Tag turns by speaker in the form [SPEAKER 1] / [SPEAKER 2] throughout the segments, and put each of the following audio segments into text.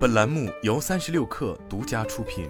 [SPEAKER 1] 本栏目由三十六氪独家出品。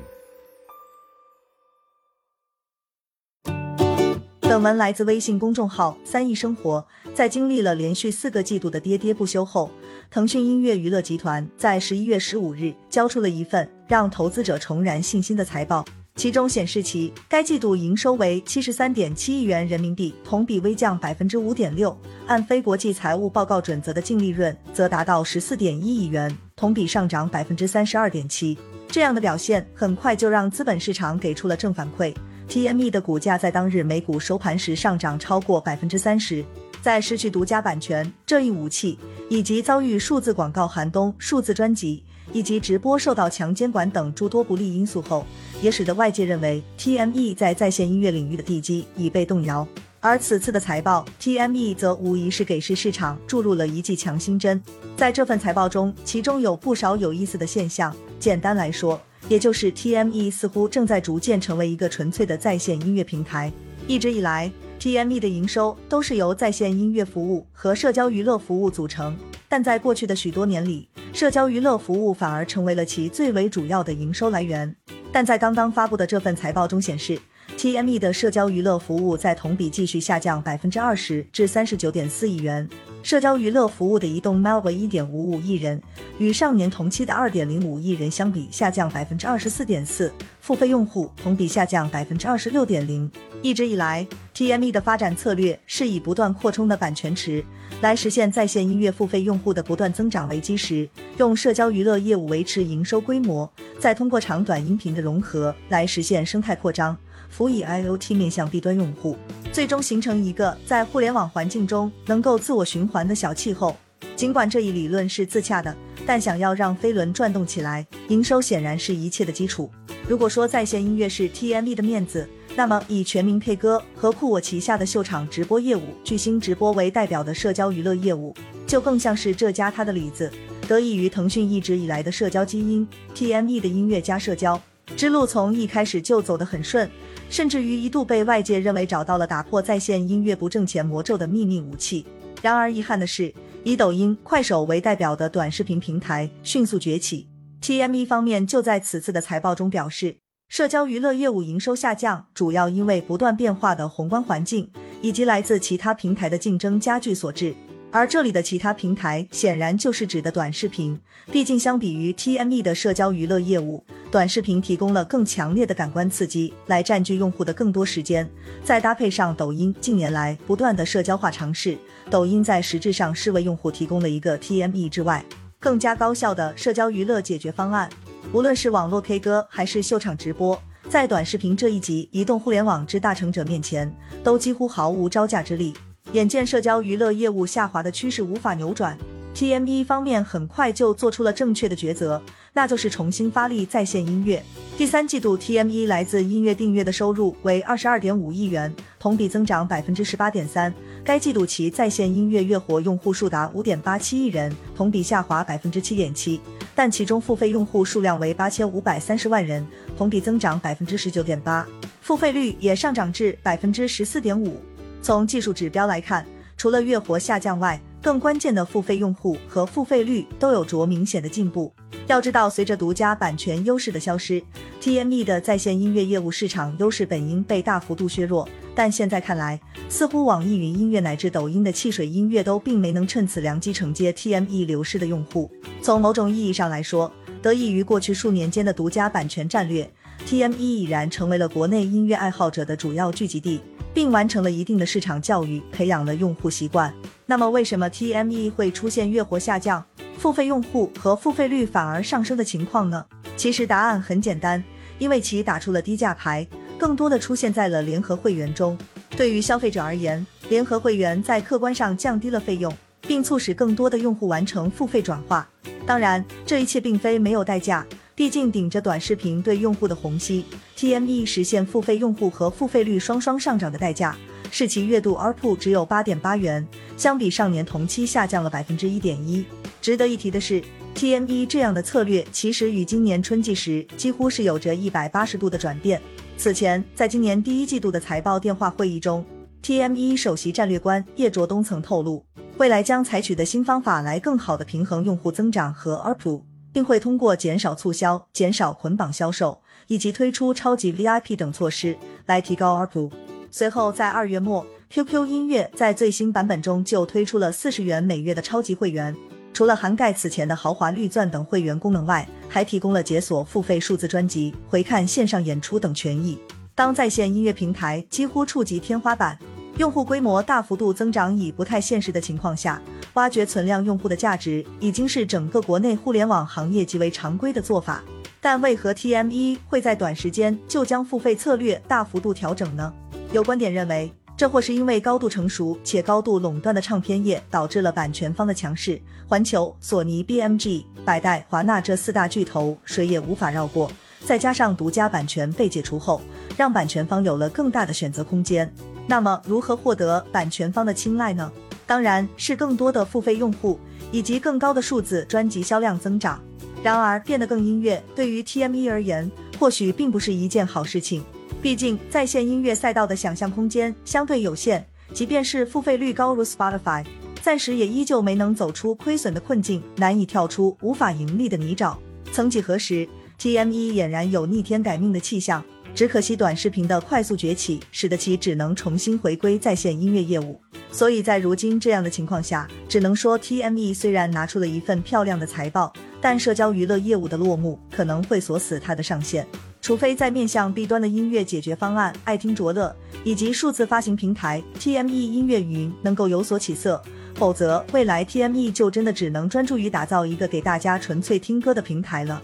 [SPEAKER 2] 本文来自微信公众号“三亿生活”。在经历了连续四个季度的跌跌不休后，腾讯音乐娱乐集团在十一月十五日交出了一份让投资者重燃信心的财报。其中显示，其该季度营收为七十三点七亿元人民币，同比微降百分之五点六。按非国际财务报告准则的净利润则达到十四点一亿元，同比上涨百分之三十二点七。这样的表现很快就让资本市场给出了正反馈。TME 的股价在当日美股收盘时上涨超过百分之三十。在失去独家版权这一武器，以及遭遇数字广告寒冬、数字专辑。以及直播受到强监管等诸多不利因素后，也使得外界认为 TME 在在线音乐领域的地基已被动摇。而此次的财报，TME 则无疑是给市市场注入了一剂强心针。在这份财报中，其中有不少有意思的现象。简单来说，也就是 TME 似乎正在逐渐成为一个纯粹的在线音乐平台。一直以来，TME 的营收都是由在线音乐服务和社交娱乐服务组成，但在过去的许多年里，社交娱乐服务反而成为了其最为主要的营收来源，但在刚刚发布的这份财报中显示，TME 的社交娱乐服务在同比继续下降百分之二十至三十九点四亿元。社交娱乐服务的移动 MAU 为一点五五亿人，与上年同期的二点零五亿人相比，下降百分之二十四点四。付费用户同比下降百分之二十六点零。一直以来，TME 的发展策略是以不断扩充的版权池来实现在线音乐付费用户的不断增长为基石，用社交娱乐业务维持营收规模，再通过长短音频的融合来实现生态扩张，辅以 IoT 面向 B 端用户。最终形成一个在互联网环境中能够自我循环的小气候。尽管这一理论是自洽的，但想要让飞轮转动起来，营收显然是一切的基础。如果说在线音乐是 TME 的面子，那么以全民 K 歌和酷我旗下的秀场直播业务、巨星直播为代表的社交娱乐业务，就更像是这家他的里子。得益于腾讯一直以来的社交基因，TME 的音乐加社交之路从一开始就走得很顺。甚至于一度被外界认为找到了打破在线音乐不挣钱魔咒的秘密武器。然而遗憾的是，以抖音、快手为代表的短视频平台迅速崛起。TME 方面就在此次的财报中表示，社交娱乐业务营收下降，主要因为不断变化的宏观环境以及来自其他平台的竞争加剧所致。而这里的其他平台显然就是指的短视频，毕竟相比于 TME 的社交娱乐业务。短视频提供了更强烈的感官刺激，来占据用户的更多时间。再搭配上抖音近年来不断的社交化尝试，抖音在实质上是为用户提供了一个 TME 之外更加高效的社交娱乐解决方案。无论是网络 K 歌还是秀场直播，在短视频这一级移动互联网之大成者面前，都几乎毫无招架之力。眼见社交娱乐业务下滑的趋势无法扭转。TME 方面很快就做出了正确的抉择，那就是重新发力在线音乐。第三季度 TME 来自音乐订阅的收入为二十二点五亿元，同比增长百分之十八点三。该季度其在线音乐月活用户数达五点八七亿人，同比下滑百分之七点七，但其中付费用户数量为八千五百三十万人，同比增长百分之十九点八，付费率也上涨至百分之十四点五。从技术指标来看，除了月活下降外，更关键的付费用户和付费率都有着明显的进步。要知道，随着独家版权优势的消失，TME 的在线音乐业务市场优势本应被大幅度削弱。但现在看来，似乎网易云音乐乃至抖音的汽水音乐都并没能趁此良机承接 TME 流失的用户。从某种意义上来说，得益于过去数年间的独家版权战略，TME 已然成为了国内音乐爱好者的主要聚集地。并完成了一定的市场教育，培养了用户习惯。那么，为什么 TME 会出现月活下降、付费用户和付费率反而上升的情况呢？其实答案很简单，因为其打出了低价牌，更多的出现在了联合会员中。对于消费者而言，联合会员在客观上降低了费用，并促使更多的用户完成付费转化。当然，这一切并非没有代价。毕竟顶着短视频对用户的虹吸，TME 实现付费用户和付费率双双上涨的代价，是其月度 ARPU 只有八点八元，相比上年同期下降了百分之一点一。值得一提的是，TME 这样的策略其实与今年春季时几乎是有着一百八十度的转变。此前，在今年第一季度的财报电话会议中，TME 首席战略官叶卓东曾透露，未来将采取的新方法来更好的平衡用户增长和 ARPU。并会通过减少促销、减少捆绑销售以及推出超级 VIP 等措施来提高 ARPU。随后在二月末，QQ 音乐在最新版本中就推出了四十元每月的超级会员，除了涵盖此前的豪华绿钻等会员功能外，还提供了解锁付费数字专辑、回看线上演出等权益。当在线音乐平台几乎触及天花板，用户规模大幅度增长已不太现实的情况下，挖掘存量用户的价值已经是整个国内互联网行业极为常规的做法。但为何 TME 会在短时间就将付费策略大幅度调整呢？有观点认为，这或是因为高度成熟且高度垄断的唱片业导致了版权方的强势，环球、索尼、BMG、百代、华纳这四大巨头谁也无法绕过。再加上独家版权被解除后，让版权方有了更大的选择空间。那么，如何获得版权方的青睐呢？当然是更多的付费用户以及更高的数字专辑销量增长。然而，变得更音乐对于 TME 而言，或许并不是一件好事情。毕竟，在线音乐赛道的想象空间相对有限，即便是付费率高如 Spotify，暂时也依旧没能走出亏损的困境，难以跳出无法盈利的泥沼。曾几何时，TME 俨然有逆天改命的气象。只可惜短视频的快速崛起，使得其只能重新回归在线音乐业务。所以在如今这样的情况下，只能说 TME 虽然拿出了一份漂亮的财报，但社交娱乐业务的落幕可能会锁死它的上限。除非在面向 B 端的音乐解决方案爱听卓乐以及数字发行平台 TME 音乐云能够有所起色，否则未来 TME 就真的只能专注于打造一个给大家纯粹听歌的平台了。